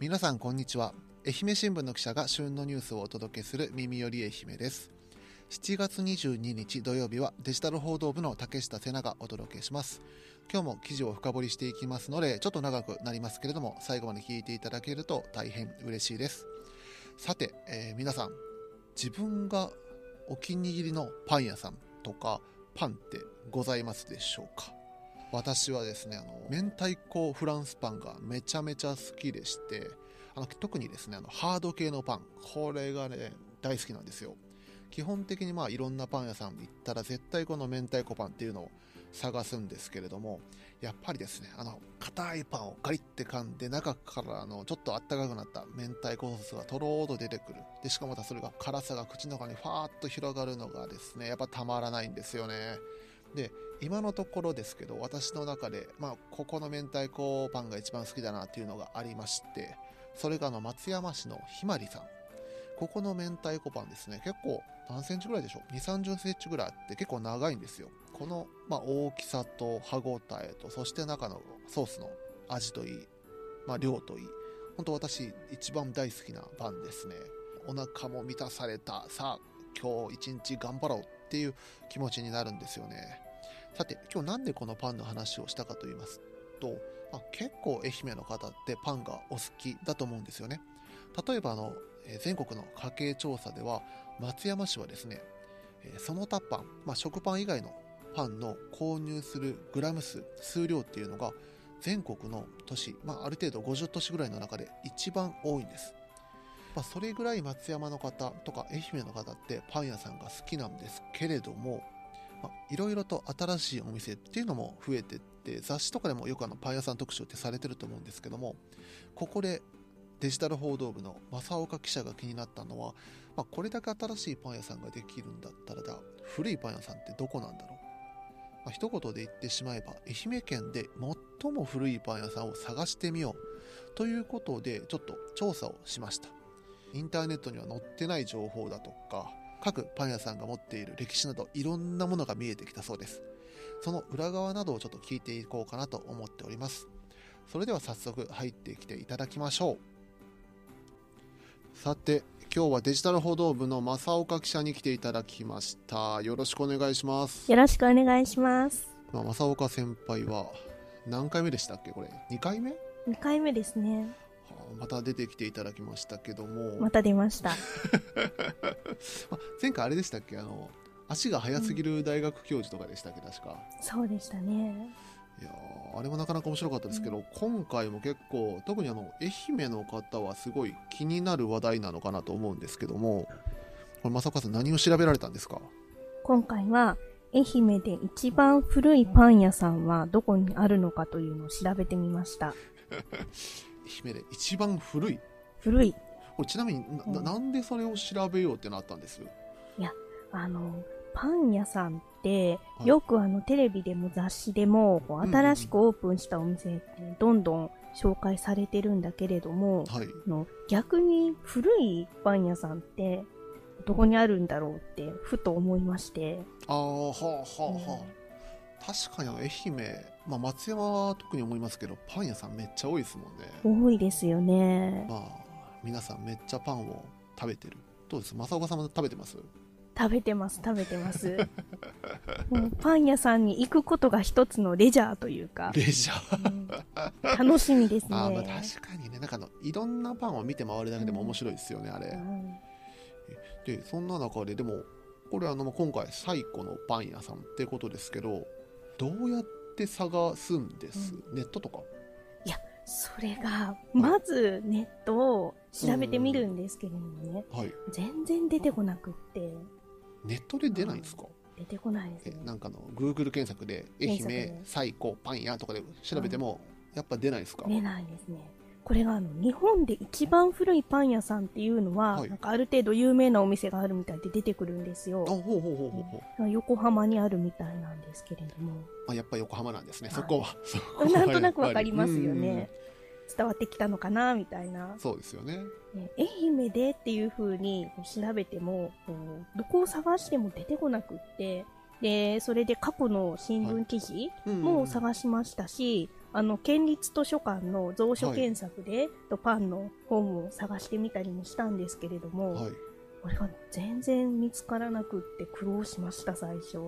皆さんこんにちは。愛媛新聞の記者が旬のニュースをお届けする耳より愛媛です。7月22日土曜日はデジタル報道部の竹下瀬名がお届けします。今日も記事を深掘りしていきますのでちょっと長くなりますけれども最後まで聞いていただけると大変嬉しいです。さて、えー、皆さん自分がお気に入りのパン屋さんとかパンってございますでしょうか？私はですねあの明太子フランスパンがめちゃめちゃ好きでしてあの特にですねあのハード系のパンこれがね大好きなんですよ。基本的にまあいろんなパン屋さんに行ったら絶対この明太子パンっていうのを探すんですけれどもやっぱりですねあの硬いパンをガリって噛んで中からあのちょっとあったかくなった明太子ソースがとろーっと出てくる。でしかもまたそれが辛さが口の中にファーッと広がるのがですねやっぱたまらないんですよね。で今のところですけど私の中で、まあ、ここの明太子パンが一番好きだなっていうのがありましてそれがあの松山市のひまりさん。ここの明太子パンですね結構何センチぐらいでしょう？2 3 0センチぐらいあって結構長いんですよ。この、まあ、大きさと歯ごたえとそして中のソースの味といい、まあ、量といい本当私一番大好きなパンですね。お腹も満たされた。さあ今日一日頑張ろうっていう気持ちになるんですよね。さて今日なんでこのパンの話をしたかと言いますと、まあ、結構愛媛の方ってパンがお好きだと思うんですよね。例えばあの全国の家計調査では松山市はですねその他パン、まあ、食パン以外のパンの購入するグラム数数量っていうのが全国の都市、まあ、ある程度50都市ぐらいの中で一番多いんです、まあ、それぐらい松山の方とか愛媛の方ってパン屋さんが好きなんですけれどもまあいろいろと新しいお店っていうのも増えてって雑誌とかでもよくあのパン屋さん特集ってされてると思うんですけどもここでデジタル報道部の正岡記者が気になったのは、まあ、これだけ新しいパン屋さんができるんだったらだ古いパン屋さんってどこなんだろう、まあ、一言で言ってしまえば愛媛県で最も古いパン屋さんを探してみようということでちょっと調査をしました。インターネットには載ってない情報だとか各パン屋さんが持っている歴史などいろんなものが見えてきたそうです。その裏側などをちょっと聞いていこうかなと思っております。それでは早速入ってきていただきましょう。さて今日はデジタル報道部の正岡記者に来ていただきました。よろしくお願いします。よろしくお願いします。まあ、正岡先輩は何回目でしたっけこれ？2回目？2回目ですねまた出てきていただきましたけども。また出ました。前回あれでしたっけ？あの足が速すぎる大学教授とかでしたっけ、確か。そうでしたね。いやあれもなかなか面白かったですけど、うん、今回も結構特にあの愛媛の方はすごい気になる話題なのかなと思うんですけどもこれ正岡さん何を調べられたんですか？今回は愛媛で一番古いパン屋さんはどこにあるのかというのを調べてみました 愛媛で一番古い。古い。これちなみにな,、なんでそれを調べようってなったんです？いやあのパン屋さんって、はい、よくあのテレビでも雑誌でもこう新しくオープンしたお店ってどんどん紹介されてるんだけれども、はい、の逆に古いパン屋さんってどこにあるんだろうってふと思いまして。ああはあはあはあ、うん、確かに愛媛、まあ、松山は特に思いますけどパン屋さんめっちゃ多いですもんね。多いですよね。まあ皆さんめっちゃパンを食べてる。どうです？正岡さんも食べてます？食べてます食べてます。もうパン屋さんに行くことが一つのレジャーというか。レジャー、うん、楽しみですね。あ、まあ、確かにね。なんかのいろんなパンを見て回るだけでも面白いですよね、うん、あれ、うん、でそんな中ででもこれあの今回最古のパン屋さんってことですけどどうやって探すんです、ネットとか？いやそれがまずネットを調べてみるんですけれどもね、はい、全然出てこなくって。ネットで出ないんですか、出てこないですね。なんかの、Google 検索で、愛媛最古パン屋とかで調べても、やっぱ出ないですか？出ないですね。これがあの日本で一番古いパン屋さんっていうのは、はい、なんかある程度有名なお店があるみたいで出てくるんですよ。横浜にあるみたいなんですけれども。あやっぱ横浜なんですね、そこは。なんとなくわかりますよね。伝わってきたのかなみたいな。そうですよね。ね愛媛でっていう風に調べても、どこを探しても出てこなくって、で、それで過去の新聞記事も探しましたし、あの、県立図書館の蔵書検索で、はい、パンの本を探してみたりもしたんですけれども、はい、これが全然見つからなくって苦労しました、最初。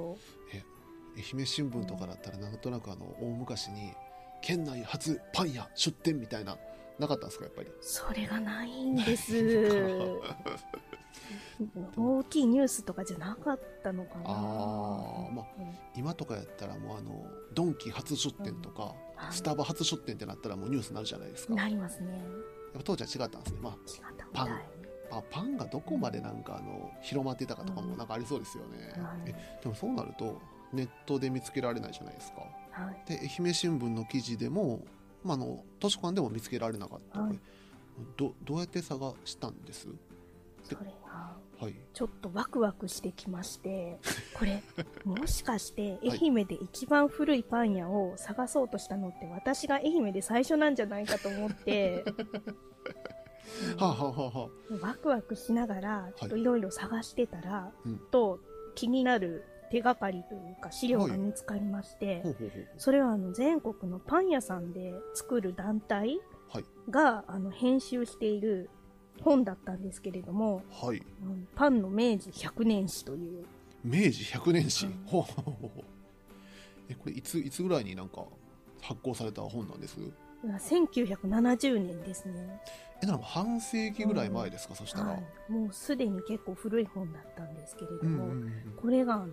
え、愛媛新聞とかだったらなんとなくあの、大昔に、県内初パン屋出店みたいな、なかったんですか、やっぱり？それがないんです。大きいニュースとかじゃなかったのかなあ、まあ、今とかやったらもうあのドンキ初出店とか、うん、スタバ初出店ってなったらもうニュースになるじゃないですか。なりますね。やっぱ当時は違ったんですね、まあ、パン。あパンがどこまでなんかあの広まっていたかとかもなんかありそうですよね、うん、えでもそうなるとネットで見つけられないじゃないですか、はい、で愛媛新聞の記事でも、まあ、の図書館でも見つけられなかった、はい、どどうやって探したんです？それがちょっとワクワクしてきまして、これ、もしかして愛媛で一番古いパン屋を探そうとしたのって私が愛媛で最初なんじゃないかと思って、はあはあはあ、ワクワクしながら、ちょっといろいろ探してたら、はい、と気になる手がかりというか資料が見つかりまして、はい、それはあの全国のパン屋さんで作る団体が、はい、あの編集している本だったんですけれども、はい、パンの明治100年史という。明治100年史、ほうほうほうえこれいついつぐらいになんか発行された本なんです？1970年ですね。えなら半世紀ぐらい前ですか、うん、そしたら、はい、もうすでに結構古い本だったんですけれども、うんうんうん、これがあの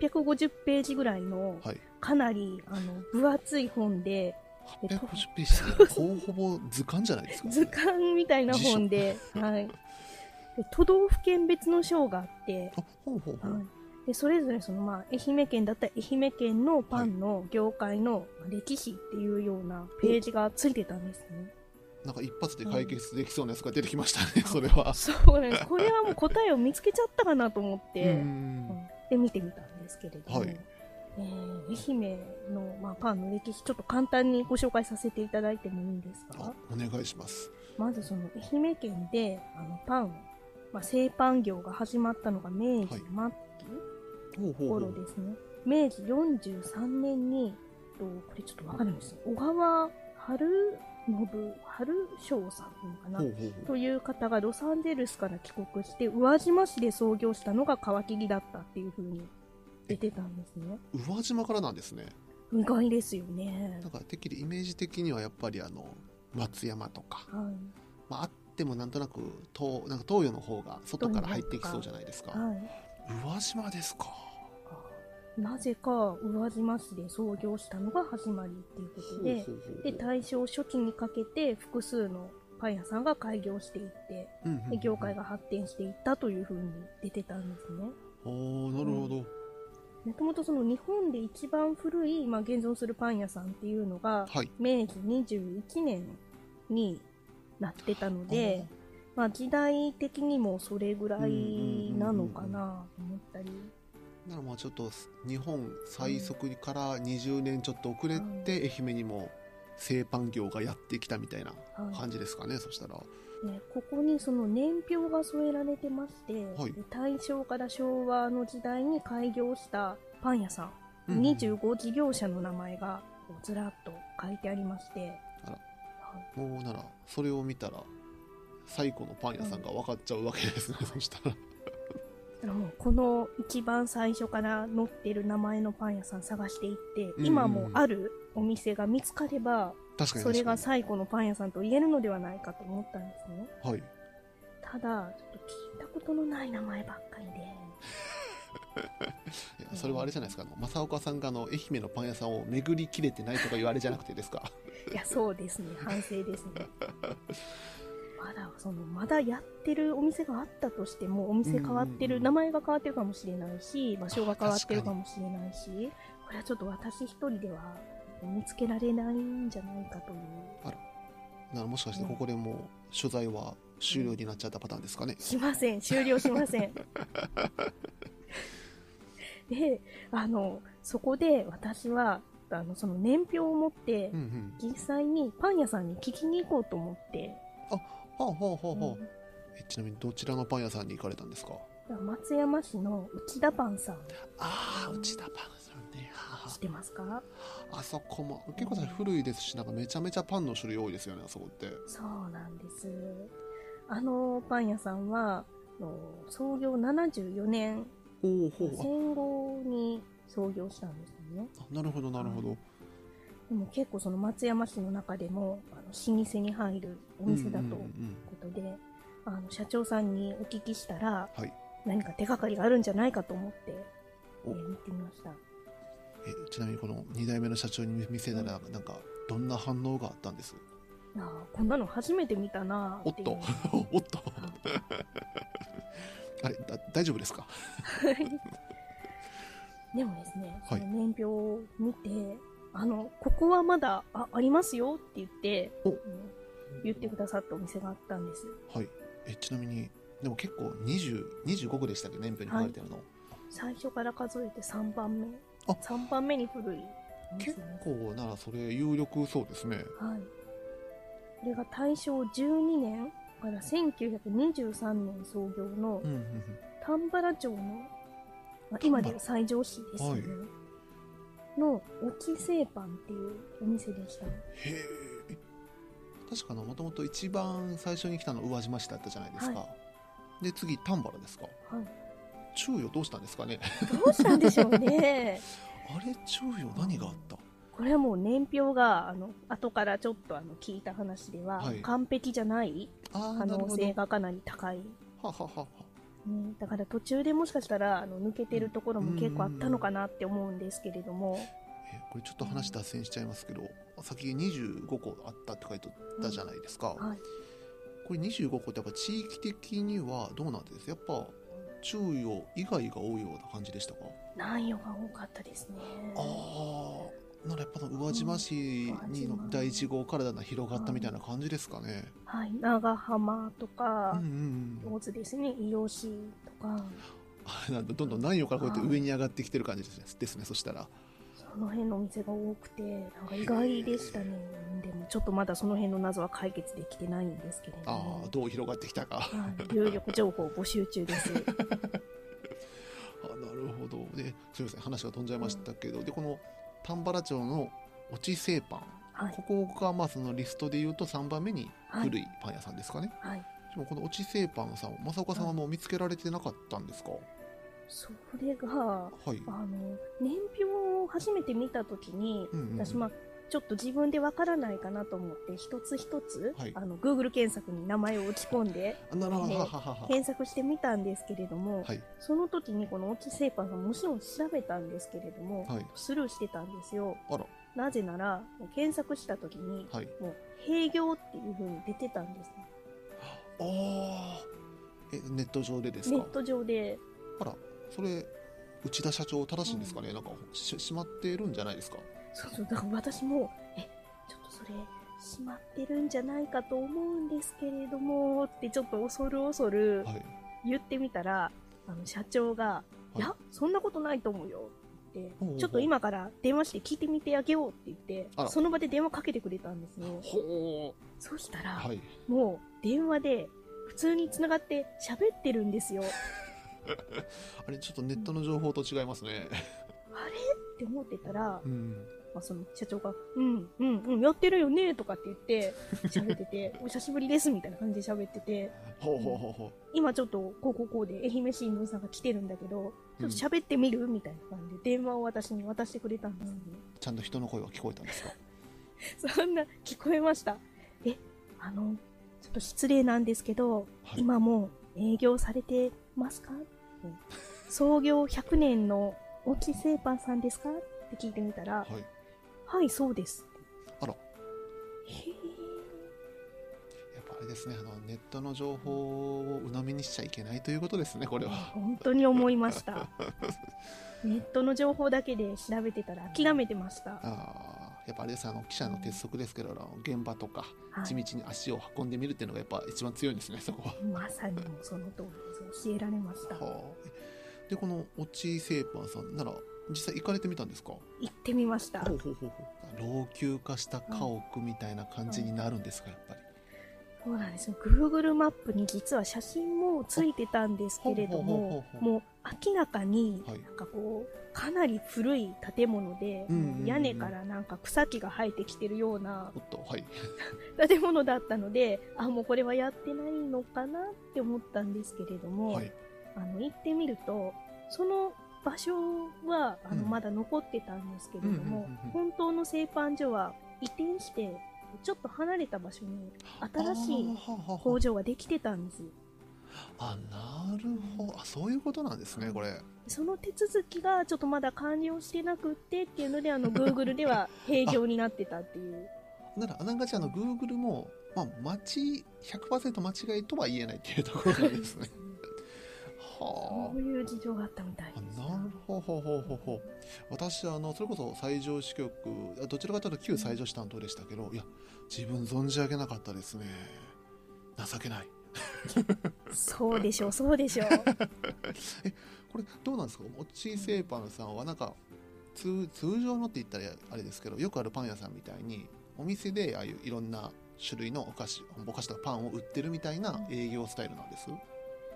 850ページぐらいの、はい、かなりあの分厚い本で850ページほぼ ほぼ図鑑じゃないですか、ね、図鑑みたいな本で、はい、で都道府県別の賞があってほうほうほう、はい、でそれぞれその、まあ、愛媛県だったら愛媛県のパンの業界の歴史っていうようなページがついてたんですね。なんか一発で解決できそうなやつが出てきましたね、それは。そうなんです。これはもう答えを見つけちゃったかなと思って、うん、で見てみたんですけれども、はい、えー、愛媛の、まあ、パンの歴史、ちょっと簡単にご紹介させていただいてもいいんですか？お願いします。まずその愛媛県であのパン、まあ、製パン業が始まったのが明治末期頃ですね。明治43年に、とこれちょっとわかるんですよ。小川春信、春翔さんかな？という方がロサンゼルスから帰国して、宇和島市で創業したのが皮切りだったっていうふうに出てたんですね。宇和島からなんですね。意外ですよね。なんかてっきりイメージ的にはやっぱりあの松山とか、はい、まあ、あってもなんとなく東なんか東洋の方が外から入ってきそうじゃないですか、はい、宇和島ですか。なぜか宇和島市で創業したのが始まりっていうことでで大正初期にかけて複数のパン屋さんが開業していって、で業界が発展していったというふうに出てたんですね。ああなるほど、うんもともとその日本で一番古い、まあ、現存するパン屋さんっていうのが、はい、明治21年になってたので、まあ、時代的にもそれぐらいなのかなと思ったり。ならまあちょっと日本最速から20年ちょっと遅れて愛媛にも製パン業がやってきたみたいな感じですかね、はい、そしたら。ね、ここにその年表が添えられてまして、はい、大正から昭和の時代に開業したパン屋さん、うん、25事業者の名前がずらっと書いてありまして。あら、もうならそれを見たら最古のパン屋さんが分かっちゃうわけですね、うん、そしたら。もうこの一番最初から載ってる名前のパン屋さん探していって、今もあるお店が見つかればそれが最古のパン屋さんと言えるのではないかと思ったんですね。はい。ただ、ちょっと聞いたことのない名前ばっかりで。いやそれはあれじゃないですか、あの正岡さんがあの愛媛のパン屋さんを巡りきれてないとか言われじゃなくてですか？いやそうですね。反省ですね。まだそのまだやってるお店があったとしてもお店変わってる、名前が変わってるかもしれないし場所が変わってるかもしれないしこれはちょっと私一人では見つけられないんじゃないかという。あら。ならもしかしてここでもう取材は終了になっちゃったパターンですかね、しません。終了しません。であのそこで私はあのその年表を持って、うんうん、実際にパン屋さんに聞きに行こうと思って。あはあはあはあはあ、うん、えちなみにどちらのパン屋さんに行かれたんですか？松山市の内田パンさん。ああ、内田パンね。知ってますか？あそこも、結構古いですし、なんかめちゃめちゃパンの種類多いですよね、あそこって。そうなんです。あのパン屋さんは、創業74年、戦後に創業したんですよね。なるほど、なるほど。でも結構その松山市の中でもあの老舗に入るお店だということで、あの社長さんにお聞きしたら、はい、何か手がかりがあるんじゃないかと思って、えー、見てみましたえちなみにこの2代目の社長に見せたら、なんかどんな反応があったんです？あこんなの初めて見たなおっと。おっと。あれだ大丈夫ですか？でもですね、その年表を見てあのここはまだあありますよって言って、うん、言ってくださったお店があったんです。はい。えちなみにでも結構20 25区でしたっけ？年表に書かれてるの、はい、最初から数えて3番目あ。3番目に古い、ね、結構ならそれ有力そうですね。はい。これが大正12年から1923年創業の丹原町の、まあ、今で西条市ですよね、はい、の沖製パンっていうお店でした。へえ。確かもともと一番最初に来たの宇和島市だったじゃないですか、はい、で次丹原ですか。はい昼夜どうしたんですかね。どうしたんでしょうね。あれ昼夜何があった？これはもう年表があの後からちょっとあの聞いた話では、はい、完璧じゃない可能性がかなり高い。はははうん、だから途中でもしかしたらあの抜けてるところも結構あったのかなって思うんですけれども。えこれちょっと話脱線しちゃいますけど、先25個あったって書いてたじゃないですか、うん。はい、これ25個ってやっぱ地域的にはどうなんです？やっぱ中予以外が多いような感じでしたか？南予が多かったですね。ああならやっぱ宇和島市にの第1号からだな広がったみたいな感じですかね。はい、長浜とか、うんうん、大津ですね、伊予市とか。なんどんどん南予からこうやって上に上がってきてる感じですね、ですねそしたら。その辺のお店が多くて、なんか意外でしたね。でもちょっとまだその辺の謎は解決できてないんですけれども、ああ、どう広がってきたか。はい、有力情報募集中です。あなるほど。で、すみません、話が飛んじゃいましたけど、うん、で、この丹原町の落ち製パン、はい、ここがまあそのリストでいうと3番目に古いパン屋さんですかね、はい、でもこの落ち製パンさん正岡さんはもう見つけられてなかったんですか、それが、はい、あの年初めて見た時に、うんうん、私まあちょっと自分でわからないかなと思って一つ一つ、はい、あの Google 検索に名前を打ち込んで、検索してみたんですけれども、はい、その時にこのオチセーパーがもちろん調べたんですけれども、はい、スルーしてたんですよ。なぜなら検索した時に、もう閉業っていう風に出てたんですね。ああえネット上でですか？ネット上で。あら。それ内田社長正しいんですかね、うん、なんかししまってるんじゃないですか？そうそう、だから私も、え、ちょっとそれ、しまってるんじゃないかと思うんですけれども、ってちょっと恐る恐る言ってみたら、はい、あの、社長が、はい、いや、そんなことないと思うよ。ってちょっと今から電話して聞いてみてあげようって言って、その場で電話かけてくれたんですね。そしたら、はい、もう電話で普通に繋がって喋ってるんですよ。あれ、ちょっとネットの情報と違いますね。あれ？って思ってたら、うん、まあ、その社長が、うん、うん、うん、やってるよねとかって言って、喋ってて、お久しぶりですみたいな感じで喋ってて、ほうほうほうほう。今ちょっとこうこうこうで愛媛新聞さんが来てるんだけど、ちょっと喋ってみる？みたいな感じで電話を私に渡してくれたんですね、ちゃんと人の声は聞こえたんですか？そんな、聞こえました。え、あの、ちょっと失礼なんですけど、はい、今も営業されてますか？創業100年の大木製パンさんですか？って聞いてみたら、はい、はい、そうです。あら。へえ。やっぱあれですね、あの、ネットの情報を鵜呑みにしちゃいけないということですね、これは。本当に思いました。ネットの情報だけで調べてたら諦めてました。ああ、やっぱあれですあの記者の鉄則ですけど、現場とか地道に足を運んでみるっていうのがやっぱ一番強いんですね、そこは。まさにもその通りです。教えられました。はあ、でこのオチセーパーさんなら実際行かれてみたんですか？行ってみました老朽化した家屋みたいな感じになるんですか、やっぱりそうなんですよ。Google マップに実は写真もついてたんですけれども、もう明らかに、なんかこう、かなり古い建物で、屋根からなんか草木が生えてきてるような、はい、建物だったので、あ、もうこれはやってないのかなって思ったんですけれども、はい、あの、行ってみると、その場所は、あの、まだ残ってたんですけれども、本当の製パン所は移転してちょっと離れた場所に新しい工場ができてたんですあなるほどあそういうことなんですねこれその手続きがちょっとまだ完了してなくってっていうのであの Google では平常になってたっていうならあながちあの Google も、まあ、間違100%間違いとは言えないっていうところなんですねはあ、そういう事情があったみたいです。なるほどほほほほ。私あのそれこそ西条支局どちらかというと旧西条市担当でしたけど、いや自分存じ上げなかったですね。情けない。そうでしょうそうでしょう。えこれどうなんですか？もち製パンさんはなんか通通常のって言ったらあれですけど、よくあるパン屋さんみたいにお店でああいういろんな種類のお菓子お菓子とかパンを売ってるみたいな営業スタイルなんです？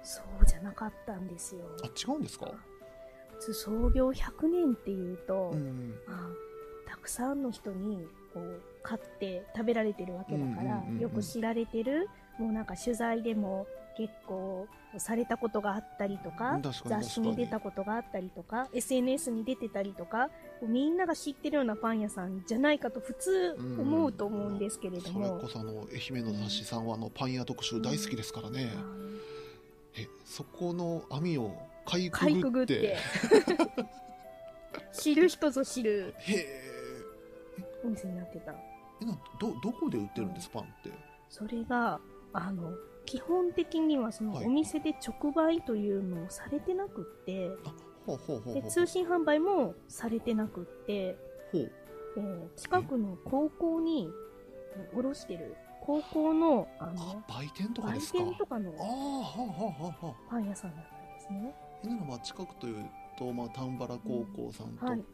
そうじゃなかったんですよ。あ、違うんですか？創業100年っていうと、うん、あたくさんの人にこう買って食べられてるわけだから、よく知られてる、もうなんか取材でも結構されたことがあったりとか雑誌に出たことがあったりとか SNS に出てたりとかみんなが知ってるようなパン屋さんじゃないかと普通思うと思うんですけれども、それこそあの愛媛の雑誌さんはあのパン屋特集大好きですからね。うんえそこの網をかいくぐって。知る人ぞ知る。へえ。お店になってた。えなどどこで売ってるんです、パンって？それがあの基本的にはそのお店で直売というのをされてなくって、で通信販売もされてなくってほう、えー、近くの高校に卸してる高校のあの売店とかですか？売店とかのパン屋さんだったんですね。なのは近くというと、まあ、丹原高校さんとか、うん。はい、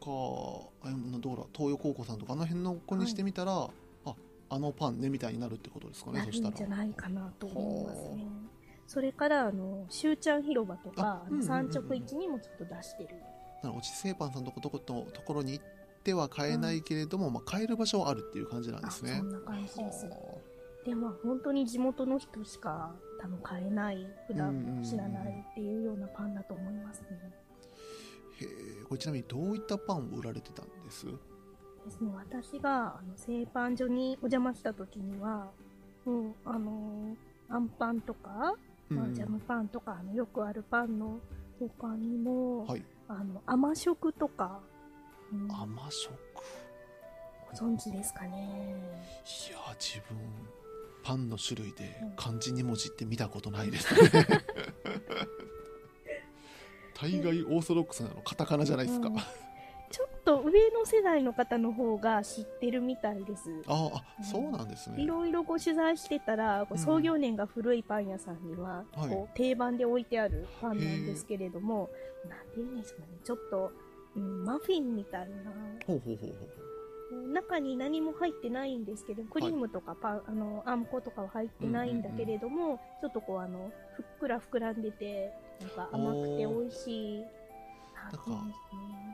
あどうだ東洋高校さんとかあの辺の子にしてみたら、はい、ああのパンねみたいになるってことですかねそしたら。じゃないかなと思いますね。それからあのしゅうちゃん広場とか、三直市にもちょっと出してる。なおち製パンさんのとことところに行っては買えないけれども、うん、まあ、買える場所はあるっていう感じなんですね。そんな感じです。でも本当に地元の人しか多分買えない普段知らないっていうようなパンだと思いますね。へえこれちなみにどういったパンを売られてたんです？ですね。私があの製パン所にお邪魔した時にはもうあのー、あんパンとか、まあ、ジャムパンとかあのよくあるパンの他にも、はい、あの甘食とか、うん、甘食？ご存知ですかね。いや自分パンの種類で漢字2文字って見たことないです。ね 大概オーソドックスなのカタカナじゃないですか、うん、と上の世代の方の方が知ってるみたいです。ああ、そうなんですね。いろいろご取材してたら創業年が古いパン屋さんには、こう定番で置いてあるパンなんですけれども、なんて言うんですかねちょっと、うん、マフィンみたいな。ほうほうほうほう。中に何も入ってないんですけどクリームとかパ、はい、あのあんことかは入ってないんだけれども、うんうんうん、ちょっとこうあのふっくら膨らんでてなんか甘くて美味しいなんか、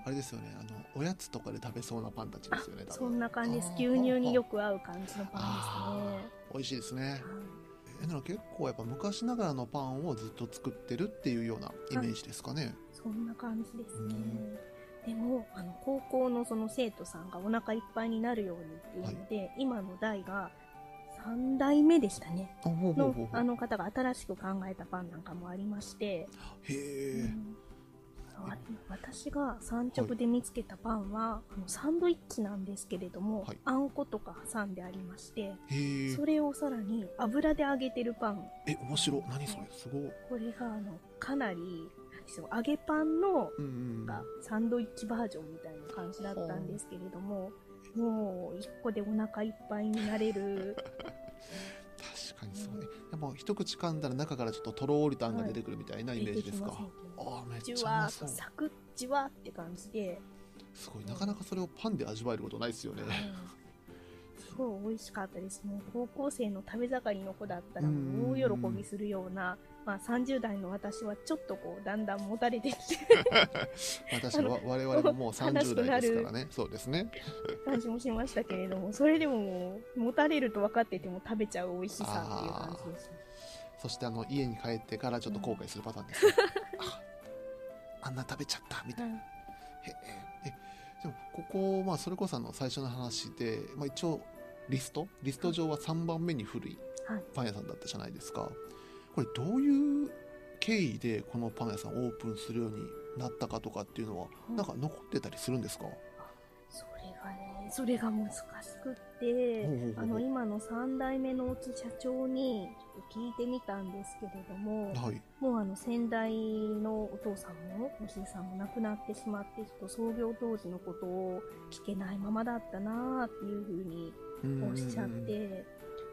あれですよね。あのおやつとかで食べそうなパンたちですよねそんな感じです。牛乳によく合う感じのパンですね。美味しいですね、えだから結構やっぱ昔ながらのパンをずっと作ってるっていうようなイメージですかね。そんな感じですね、でもあの高校のその生徒さんがお腹いっぱいになるようにっていうので、はい、今の代が3代目でしたね。のあの方が新しく考えたパンなんかもありまして。へえ、うん私が産直で見つけたパンは、はい、あのサンドイッチなんですけれども、はい、あんことか挟んでありましてそれをさらに油で揚げてるパン。え面白何それ？すごい。これがあのかなりですよ揚げパンの、がサンドイッチバージョンみたいな感じだったんですけれども、もう1個でお腹いっぱいになれる 確かにそうね、でも一口噛んだら中からちょっととろーりとあんが出てくるみたいなイメージですか、はい、あめっちゃうまそう。サクッじわって感じで。すごいなかなかそれをパンで味わえることないですよね、そごい美味しかったです。ね。高校生の食べ盛りの子だったら大喜びするような、まあ、30代の私はちょっとこうだんだんもたれてきて。私は我々ももう30代ですからね。そうですね。感じもしましたけれどもそれでももうもたれると分かってても食べちゃう美味しさっていう感じですそしてあの家に帰ってからちょっと後悔するパターンです、ね、うん、ああんな食べちゃったみたいな、はい、へえでもここ、まあ、それこそあの最初の話で、まあ、一応リスト？リスト上は3番目に古いパン屋さんだったじゃないですか、はい、これどういう経緯でこのパン屋さんオープンするようになったかとかっていうのは、うん、なんか残ってたりするんですか？それがねそれが難しくってあの今の3代目の社長に聞いてみたんですけれども、はい、もうあの先代のお父さんもおじいさんも亡くなってしまってちょっと創業当時のことを聞けないままだったなっていうふうにおっしゃって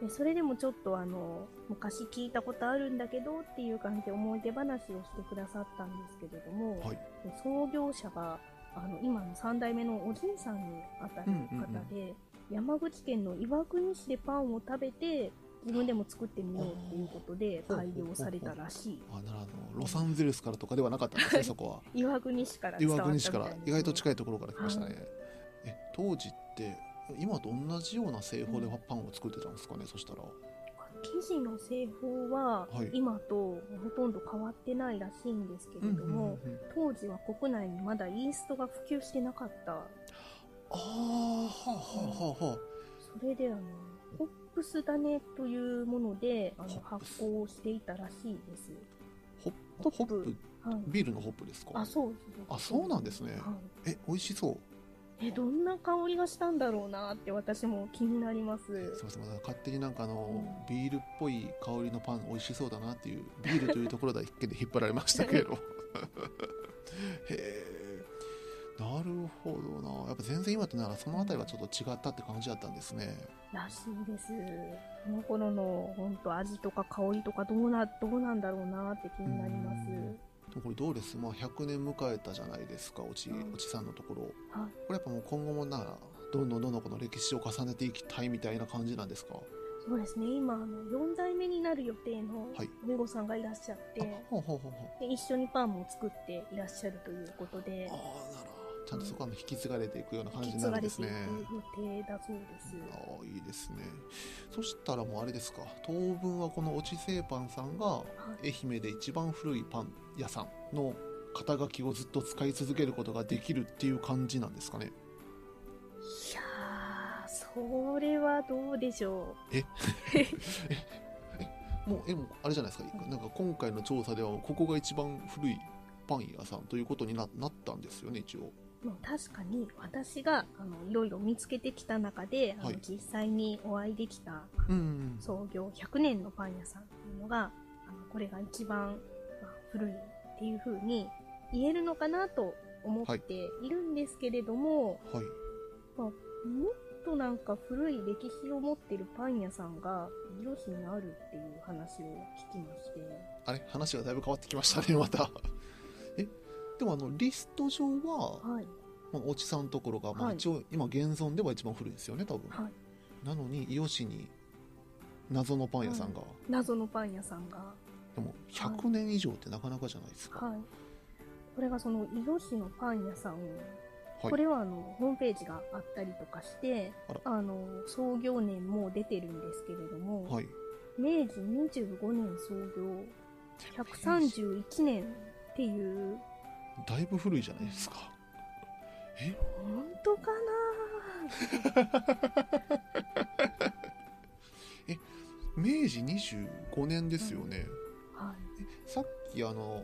でそれでもちょっとあの昔聞いたことあるんだけどっていう感じで思い出話をしてくださったんですけれども、はい、創業者があの今の3代目のおじいさんにあたる方で、山口県の岩国市でパンを食べて自分でも作ってみようっていうことで開業されたらしい。あなるほど。ロサンゼルスからとかではなかったんですね、そこは。岩国市から岩国市から意外と近いところから来ましたね。はい、え当時って今と同じような製法でパンを作ってたんですかね、うん、そしたら。生地の製法は今とほとんど変わってないらしいんですけれども、当時は国内にまだイーストが普及してなかった。ああはあはあはあ。それであのホップス種というものであの発酵をしていたらしいです。ホップホップ、はい、ビールのホップですか？あそうあそうなんですね、はい、え美味しそうえどんな香りがしたんだろうなって私も気になります。すみません勝手になんかあの、うん、ビールっぽい香りのパン美味しそうだなっていうビールというところだけで引っ張られましたけど。へえ。なるほどな。やっぱ全然今とならその辺りはちょっと違ったって感じだったんですね。らしいです。この頃の本当味とか香りとかどうなどうなんだろうなって気になりますこれどうです、まあ、100年迎えたじゃないですかおち,、おちさんのところ、はい、これやっぱもう今後もならどんどんどんどんこの歴史を重ねていきたいみたいな感じなんですか？そうですね。今あの4代目になる予定のお孫さんがいらっしゃって、はい、で一緒にパンも作っていらっしゃるということで。ああなるほどちゃんとそこは引き継がれていくような感じになるんですね。予定だそうです。ああ、いいですね。そしたらもうあれですか、当分はこのおち製パンさんが愛媛で一番古いパン屋さんの肩書きをずっと使い続けることができるっていう感じなんですかね。いやそれはどうでしょう。え？え？もう、え、もうあれじゃないですか、なんか今回の調査ではここが一番古いパン屋さんということになったんですよね、一応。確かに私があのいろいろ見つけてきた中で、あの実際にお会いできた、創業100年のパン屋さんっていうのがあのこれが一番、まあ、古いっていうふうに言えるのかなと思ってい。るんですけれども、はい。まあ、もっとなんか古い歴史を持ってるパン屋さんが美容師にあるっていう話を聞きまして。あれ？話がだいぶ変わってきましたねまたでもあのリスト上は、はい。まあ、おちさんのところが、まあ、一応、今現存では一番古いですよね多分、はい、なのに伊予市に謎のパン屋さんが、謎のパン屋さんが。でも100年以上ってなかなかじゃないですか、はい、これがその伊予市のパン屋さんこれはあのホームページがあったりとかしてあの創業年も出てるんですけれども、はい、明治25年創業131年っていうだいぶ古いじゃないですか。え？本当かな？え明治25年ですよね、はい、さっきあの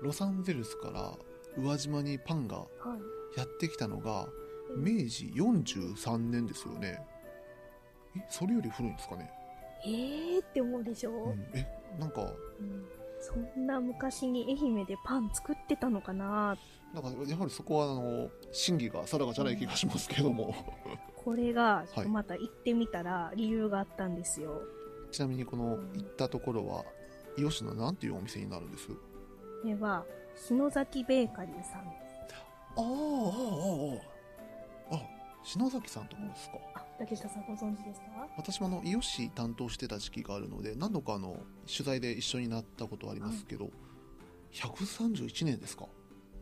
ロサンゼルスから宇和島にパンがやってきたのが、明治43年ですよね。えそれより古いんですかね？えーって思うでしょ、うん、えなんか、うんそんな昔に愛媛でパン作ってたのかな？なんかやはりそこはあの真偽が定かじゃない気がしますけども。これがちょっとまた行ってみたら理由があったんですよ、はい、ちなみにこの行ったところは伊予市の何ていうお店になるんです？これは篠崎ベーカリーさんです。ああああああ篠崎さんとかですか？あ竹下さんご存知ですか？私もあの伊予市担当してた時期があるので何度かあの取材で一緒になったことありますけど、はい、131年ですか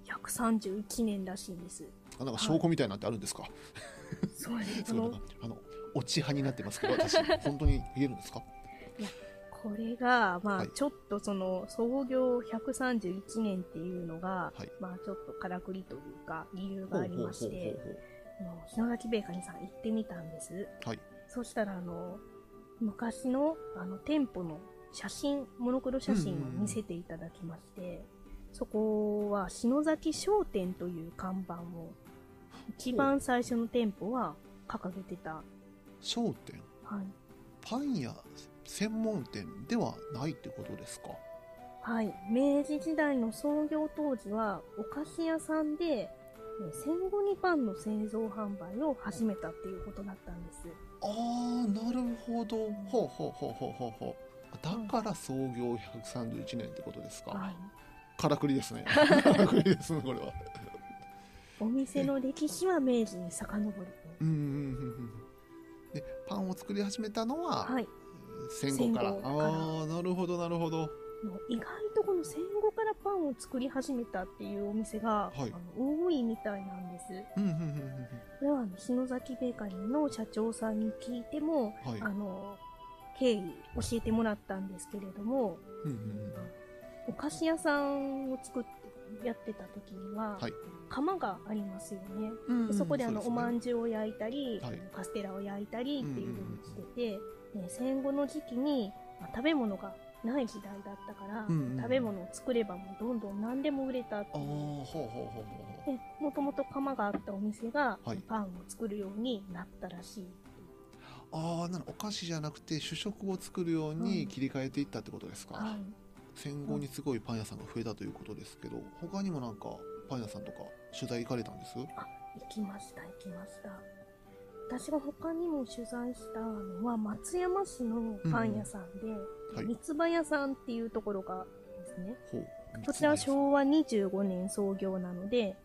？131年らしいんです。あなんか証拠みたいなんてあるんですか、はい、そうです。あの落ち派になってますけど私 本当に言えるんですか？いやこれが、まあ、ちょっとその、創業131年っていうのが、はい、まあ、ちょっとからくりというか、理由がありまして、篠崎ベーカリーさん行ってみたんです。はい。そしたら、あの、昔の、あの、店舗の写真、モノクロ写真を見せていただきまして、そこは、篠崎商店という看板を、一番最初の店舗は掲げてた。商店？はい。パン屋専門店ではないってことですか？はい明治時代の創業当時はお菓子屋さんで戦後にパンの製造販売を始めたっていうことだったんです。ああなるほど。ほうほうほうほうほうほう。だから創業131年ってことですか、はい、からくりですね。からくりですねこれは。お店の歴史は明治に遡るうんうんうんうんでパンを作り始めたのは、はい、戦後から。ああなるほどなるほど意外とこの戦後からパンを作り始めたっていうお店が、はい、あの多いみたいなんです。これはあの篠崎ベーカリーの社長さんに聞いても、はい、あの経緯教えてもらったんですけれども、お菓子屋さんを作ってやってた時には、はい、窯がありますよね。うんうん、そこであの、ね、おまんじゅうを焼いたり、カステラを焼いたりっていうふうにしてて、ね、戦後の時期に、まあ、食べ物がない時代だったから、うんうん、食べ物を作ればもうどんどん何でも売れたっていう。もともと窯があったお店が、パンを作るようになったらしいああなお菓子じゃなくて主食を作るように切り替えていったってことですか、はい、戦後にすごいパン屋さんが増えたということですけど他にもなんかパン屋さんとか取材行かれたんです？あ行きました行きました私が他にも取材したのは松山市のパン屋さんで、うんはい、三つ葉屋さんっていうところがですね、こちらは昭和25年創業なので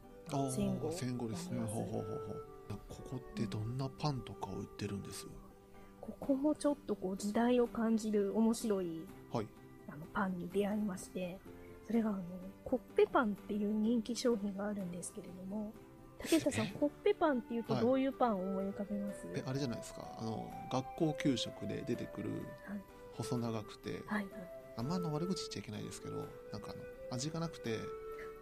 戦後。戦後ですね。ほうほうほうほう。ここってどんなパンとかを売ってるんです？ここもちょっとこう時代を感じる面白い、はい、あのパンに出会いましてそれがあのコッペパンっていう人気商品があるんですけれども竹下さん、コッペパンっていうとどういうパンを思い浮かべます、はい、えあれじゃないですか。あの学校給食で出てくる細長くて、はいはい、あんまの悪口言っちゃいけないですけどなんかあの味がなくて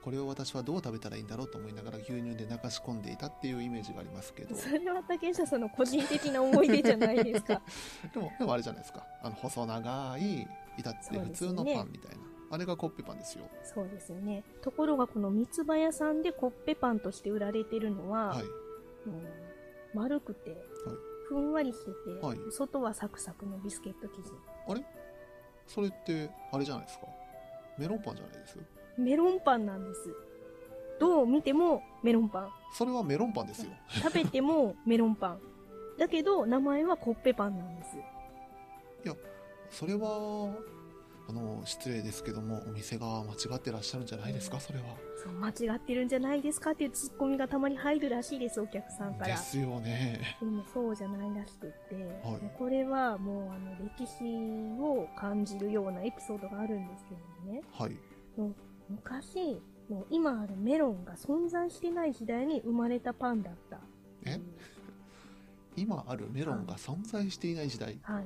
これを私はどう食べたらいいんだろうと思いながら牛乳で流し込んでいたっていうイメージがありますけど。それは竹下さんの個人的な思い出じゃないですか。でもでもあれじゃないですか。あの細長い至って普通のパンみたいな、あれがコッペパンですよ。そうですよね。ところがこの三つ葉屋さんでコッペパンとして売られてるのは、はい、うん、丸くて、はい、ふんわりしてて、はい、外はサクサクのビスケット生地。あれ？それってあれじゃないですか？メロンパンじゃないです？メロンパンなんです。どう見てもメロンパン。それはメロンパンですよ。食べても メロンパン。だけど名前はコッペパンなんです。いやそれはあの失礼ですけどもお店が間違ってらっしゃるんじゃないですか、それは。そう間違ってるんじゃないですかっていうツッコミがたまに入るらしいですお客さんから。ですよね。でもそうじゃないらしくって、はい、これはもうあの歴史を感じるようなエピソードがあるんですけどね、はい、もう昔もう今あるメロンが存在してない時代に生まれたパンだったえ、今あるメロンが存在していない時代？はい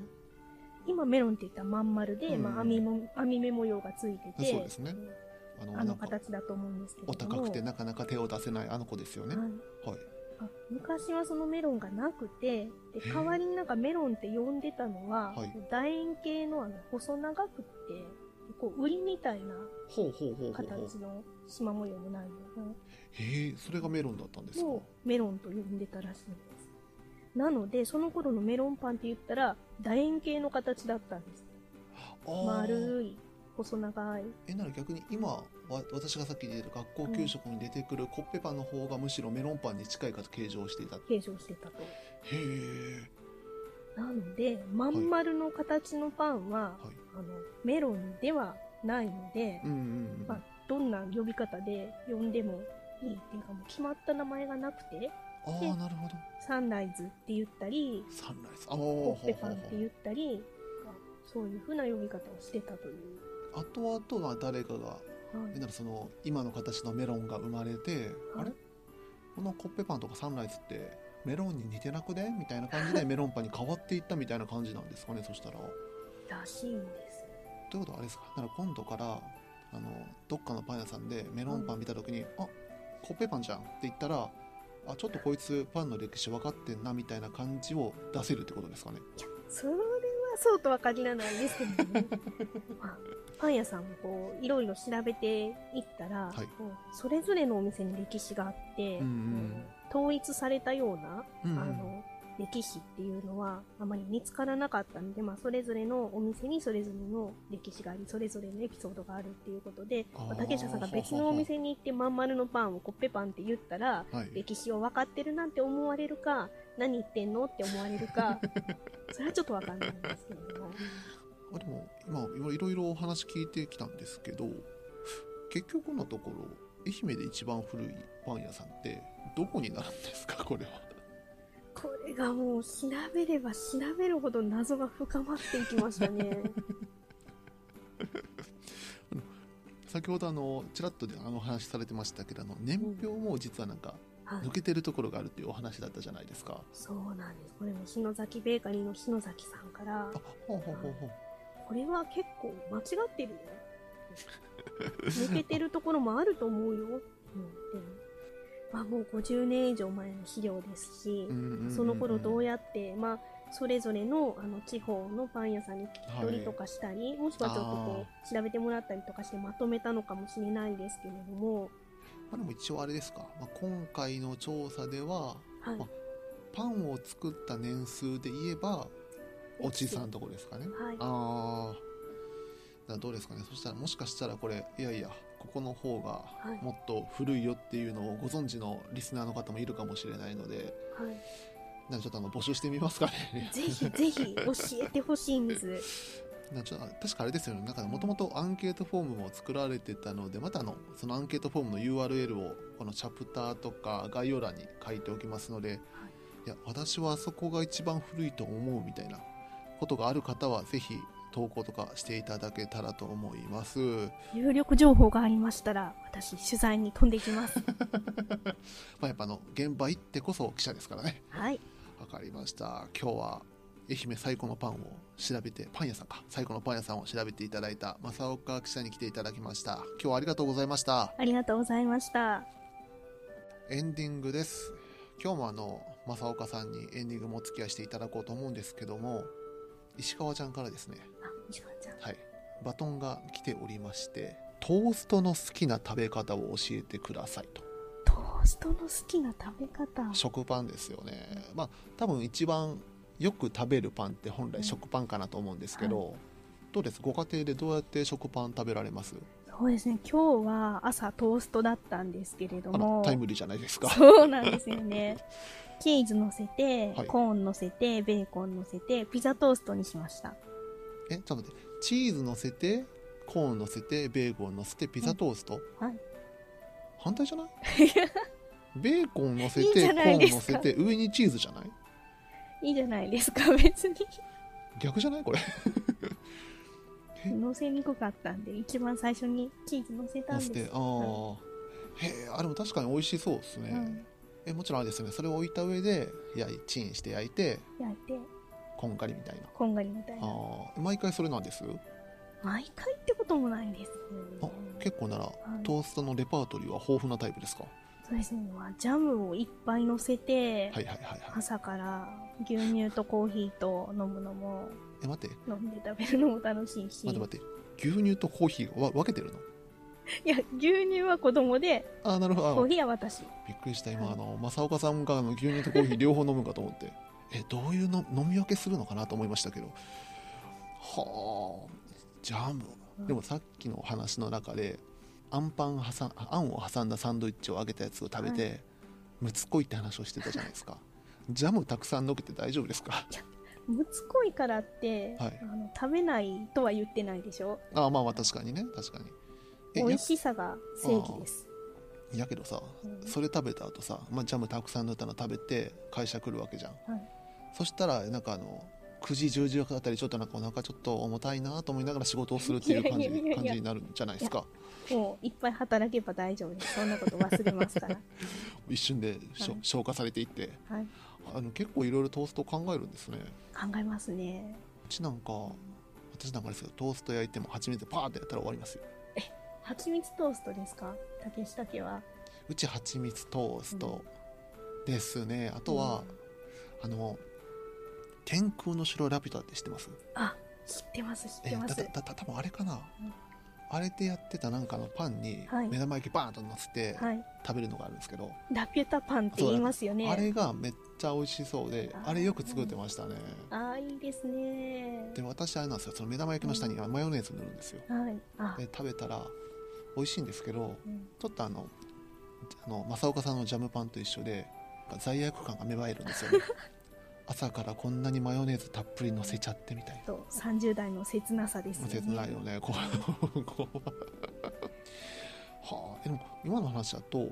今メロンって言ったらまん丸で、うん、まあ、網も網目模様がついててそうですね。あのあの形だと思うんですけどお高くてなかなか手を出せないあの子ですよね、はい、はい、あ昔はそのメロンがなくてで代わりになんかメロンって呼んでたのは、はい、楕円形のあの細長くてこう、売りみたいな形の縞模様もないのが。へえ、それがメロンだったんですか？メロンと呼んでたらしい。んです。なので、その頃のメロンパンって言ったら、楕円形の形だったんです。丸い、細長い。え、なら逆に今、わ私がさっき言った学校給食に出てくるコッペパンの方がむしろメロンパンに近いかと形状していた。形状してたと。へえ。なので、まん丸の形のパンは、はい、あのメロンではないので、まあ、どんな呼び方で呼んでもいいっていうか、もう決まった名前がなくて、ああなるほど。サンライズって言ったりサンライズ。あコッペパンって言ったりそういうふうな呼び方をしてたという。後々は誰かが、はい、その今の形のメロンが生まれて、はい、あれ？このコッペパンとかサンライズってメロンに似てなくね？みたいな感じで メロンパンに変わっていったみたいな感じなんですかねそしたら。らしいんです。ということはあれですか？だから今度からあのどっかのパン屋さんでメロンパン見た時に「あコッペパンじゃん」って言ったらあちょっとこいつパンの歴史分かってんなみたいな感じを出せるってことですかね。それはそうとは限らないですけどね、まあ、パン屋さんもこういろいろ調べていったら、はい、それぞれのお店に歴史があって、うんうん、統一されたような、うんうん、あの歴史っていうのはあまり見つからなかったので、まあ、それぞれのお店にそれぞれの歴史がありそれぞれのエピソードがあるっていうことで、まあ、竹下さんが別のお店に行ってまん丸のパンをコッペパンって言ったら、はい、歴史を分かってるなんて思われるか何言ってんのって思われるか それはちょっと分かんないんですけれども。あでも今いろいろお話聞いてきたんですけど結局のところ愛媛で一番古いパン屋さんってどこになるんですかこれは。これがもう調べれば調べるほど謎が深まっていきましたね。先ほどあのちらっとであの話されてましたけどあの年表も実はなんか抜けてるところがあるっていうお話だったじゃないですか、はい、そうなんです。これも篠崎ベーカリーの篠崎さんから。あほうほうほうほう。これは結構間違ってるよ。抜けてるところもあると思うよ、うん、でもまあ、もう50年以上前の資料ですし、その頃どうやって、まあ、それぞれのあの地方のパン屋さんに聞き取りとかしたり、はい、もしくはちょっとこう調べてもらったりとかしてまとめたのかもしれないですけれども、まあ、でも一応あれですか、まあ、今回の調査では、はい。まあ、パンを作った年数で言えばおちさんとこですかね。はい、ああどうですかね。そしたらもしかしたらこれいやいやここの方がもっと古いよっていうのをご存知のリスナーの方もいるかもしれないので、はい、なんちょっとあの募集してみますかね。ぜひぜひ教えてほしいんです。なんちょ確かあれですよね、なんかもともとアンケートフォームも作られてたので、またあのそのアンケートフォームの URL をこのチャプターとか概要欄に書いておきますので、はい、いや私はあそこが一番古いと思うみたいなことがある方は、ぜひ投稿とかしていただけたらと思います。有力情報がありましたら私取材に飛んでいきます。まあやっぱあの現場行ってこそ記者ですからね。はい。わかりました。今日は愛媛最古のパンを調べてパン屋さんか。最古のパン屋さんを調べていただいた正岡記者に来ていただきました。今日はありがとうございました。ありがとうございました。エンディングです。今日もあの正岡さんにエンディングもお付き合いしていただこうと思うんですけども石川ちゃんからですねはい。バトンが来ておりましてトーストの好きな食べ方を教えてくださいと。トーストの好きな食べ方。食パンですよね。まあ多分一番よく食べるパンって本来食パンかなと思うんですけど、はい、どうです？ご家庭でどうやって食パン食べられます？そうですね。今日は朝トーストだったんですけれども。タイムリーじゃないですか。そうなんですよね。チーズ乗せて、はい、コーン乗せてベーコン乗せてピザトーストにしましたえちょっと待って。チーズ乗せてコーン乗せてベーコン乗せてピザトースト、うん、はい。反対じゃない？ベーコン乗せてコーン乗せて上にチーズじゃない？いいじゃないですか別に。逆じゃない？これ。乗せにくかったんで一番最初にチーズ乗せたんです。ああ、へえあでも確かに美味しそうですね、うん、えもちろんあれですね。それを置いた上で焼いチンして焼いて焼いてこんがりみたいな。こんがりみたいな。あ毎回それなんです？毎回ってこともないです、ね、あ結構なら、はい、トーストのレパートリーは豊富なタイプですか？そうですね、まあ、ジャムをいっぱい乗せて、はいはいはいはい、朝から牛乳とコーヒーと飲むのもえ待って。飲んで食べるのも楽しいし。待って待って。牛乳とコーヒーは分けてるの？いや牛乳は子供であなるほど。コーヒーは私。びっくりした。今、はい、あの正岡さんがあの牛乳とコーヒー両方飲むかと思ってえどういうの飲み分けするのかなと思いましたけど。はあジャム。でもさっきの話の中であんパン挟あんを挟んだサンドイッチを揚げたやつを食べて、はい、むつこいって話をしてたじゃないですか。ジャムたくさんのけて大丈夫ですか？むつこいからって、はい、あの食べないとは言ってないでしょ？あまあまあ確かにね。確かに。美味しさが正義です。やけどさ、それ食べた後さ、まあ、ジャムたくさん塗ったの食べて会社来るわけじゃん、はい、そしたらなんかあの9時10時あたりちょっとなんかお腹ちょっと重たいなと思いながら仕事をするっていう感じ感じになるんじゃないですか？もういっぱい働けば大丈夫です。そんなこと忘れますから。一瞬で、はい、消化されていって、はい、あの結構いろいろトースト考えるんですね。考えますね。うちなんか私なんかですけどトースト焼いても蜂蜜パーってやったら終わりますよ。え蜂蜜トーストですか？竹下家は。うち蜂蜜トーストですね、うん、あとは、うん、あの天空の城ラピュタって知ってます？あ知ってます知ってます。だ多分あれかな、うん、あれでやってたなんかのパンに目玉焼きバーンと乗せて食べるのがあるんですけど、はい、ラピュタパンって言いますよね。あれがめっちゃ美味しそうであれよく作ってましたね。ああいいですね。で私あれなんですよ。その目玉焼きの下にマヨネーズ塗るんですよ、はい、で食べたら美味しいんですけど、うん、ちょっとあのあの正岡さんのジャムパンと一緒で罪悪感が芽生えるんですよね 朝からこんなにマヨネーズたっぷりのせちゃってみたいな。そう30代の切なさですよね。切ないよね。こう こう。はあでも今の話だと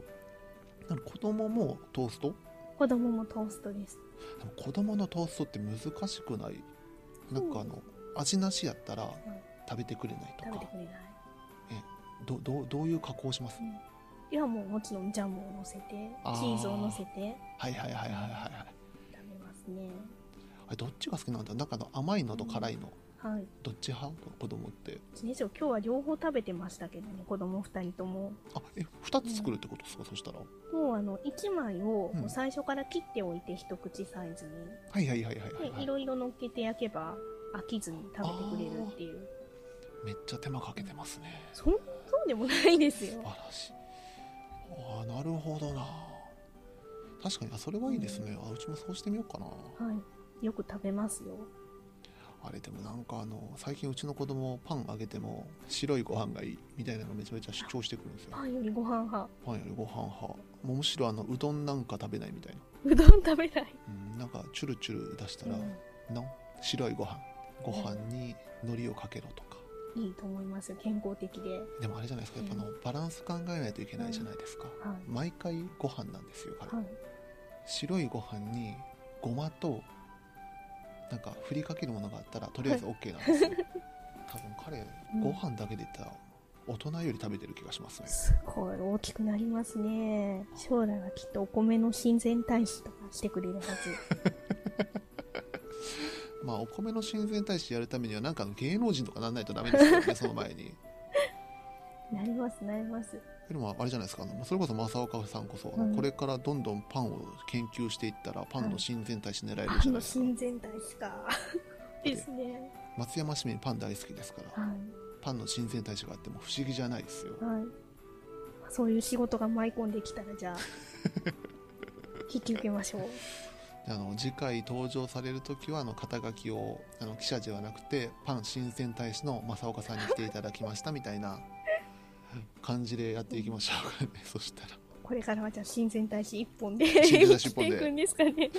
子供もトースト？子供もトーストです。でも子供のトーストって難しくない？なんかあの、味なしやったら食べてくれないとか、食べてくれない。えどどどういう加工します、うん、いやもうもちろんジャムをのせてチーズをのせて。はいはいはいはいはいはいね。あれどっちが好きなんだ？なんかの甘いのと辛いの、うん、はい。どっち派？子供って。今日は両方食べてましたけどね子供2人とも。あえ2つ作るってことですか、うん、そしたら。もうあの1枚を最初から切っておいて一口サイズに、はいはいはいはいはい、はい、いろいろ乗っけて焼けば飽きずに食べてくれるっていう。めっちゃ手間かけてますね。そそうでもないですよ。素晴らしい。ああなるほどな確かにあそれはいいですね、あうちもそうしてみようかな。はい。よく食べますよ。あれでもなんかあの最近うちの子供パンあげても白いご飯がいいみたいなのめちゃめちゃ主張してくるんですよ。パンよりご飯派。パンよりご飯派。もうむしろあのうどんなんか食べないみたいな。うどん食べない、うん、なんかチュルチュル出したら、うん、の白いご飯。ご飯に海苔をかけろとか、いいと思います健康的で。でもあれじゃないですか。やっぱの、バランス考えないといけないじゃないですか、はい、毎回ご飯なんですよ彼、はい、白いご飯にごまとなんか振りかけるものがあったらとりあえず OK なんですよ、多分彼ご飯だけで言ったら大人より食べてる気がしますね。すごい大きくなりますね。将来はきっとお米の親善大使とかしてくれるはず まあお米の親善大使やるためにはなんかの芸能人とかなんないとダメですよね その前に。なりますなります。でもあれじゃないですかそれこそ正岡さんこそ、うん、これからどんどんパンを研究していったらパンの親善大使狙えるじゃないですか、親善大使か。ですね。松山市民パン大好きですから、はい、パンの親善大使があっても不思議じゃないですよ、はい、そういう仕事が舞い込んできたらじゃあ 引き受けましょうあの次回登場される時はあの肩書きをあの記者ではなくてパン親善大使の正岡さんに来ていただきましたみたいな感じでやっていきましょうかね。そしたら。これからはじゃあ親善大使一本で親善大使一本で。いくんですかね。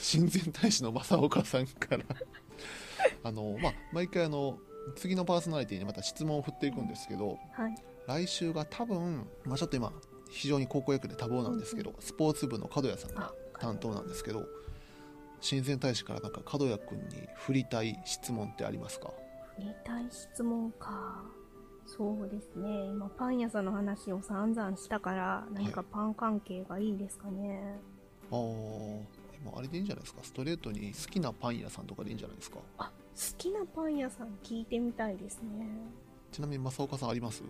親善大使の正岡さんから。あのまあ毎回あの次のパーソナリティにまた質問を振っていくんですけど、はい、来週が多分、まあ、ちょっと今非常に高校野球で多忙なんですけど、うんうん、スポーツ部の角谷さんが担当なんですけど親善大使からなんか角谷君に振りたい質問ってありますか？振りたい質問か。そうですね。今パン屋さんの話を散々したから何かパン関係がいいですかね、はい、あああれでいいんじゃないですか？ストレートに好きなパン屋さんとかでいいんじゃないですか？あ好きなパン屋さん聞いてみたいですね。ちなみに正岡さんあります？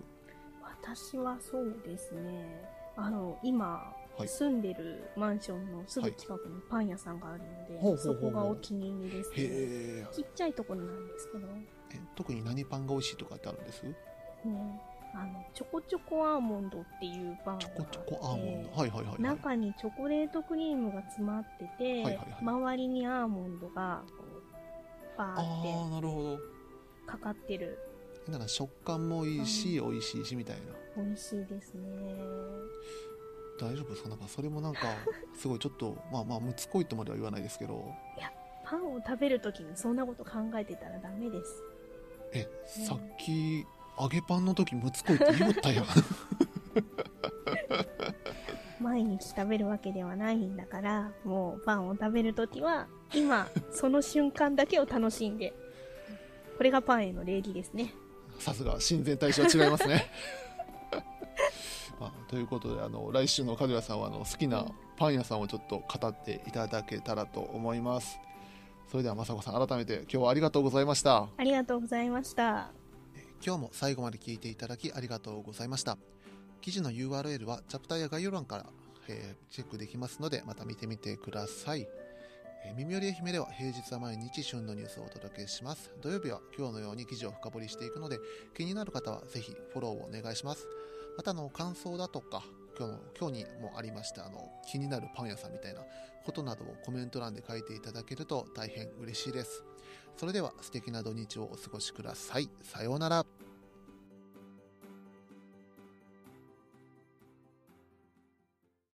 私はそうですね。あの今、はい、住んでるマンションのすぐ近くにパン屋さんがあるので、はい、そこがお気に入りですね。ちっちゃいところなんですけど。え。特に何パンが美味しいとかってあるん。ですね、あのチョコチョコアーモンドっていうパンチョコチョコアーモンド、はいはいはい、はい、中にチョコレートクリームが詰まってて、はいはいはい、周りにアーモンドがこうバーってかかってる。だから食感もいいし、美味しいしみたいな。美味しいですね大丈夫？ですかなんかそれもなんか すごいちょっとまあまあむつこいとまでは言わないですけど。いやパンを食べるときにそんなこと考えてたらダメです。え、さっき揚げパンの時むつこいって言おったやん。毎日食べるわけではないんだからもうパンを食べるときは今その瞬間だけを楽しんで。これがパンへの礼儀ですね。さすが親善大使は違いますね。まあ、ということであの来週の角谷さんはあの好きなパン屋さんをちょっと語っていただけたらと思います。それでは雅子さん改めて今日はありがとうございました。ありがとうございました。今日も最後まで聞いていただきありがとうございました。記事の URL はチャプターや概要欄から、えー、チェックできますのでまた見てみてください。え耳より愛媛では平日は毎日旬のニュースをお届けします。土曜日は今日のように記事を深掘りしていくので、気になる方はぜひフォローをお願いします。またあの感想だとか、今日の今日にもありましたあの気になるパン屋さんみたいなことなどをコメント欄で書いていただけると大変嬉しいです。それでは素敵な土日をお過ごしください。さようなら。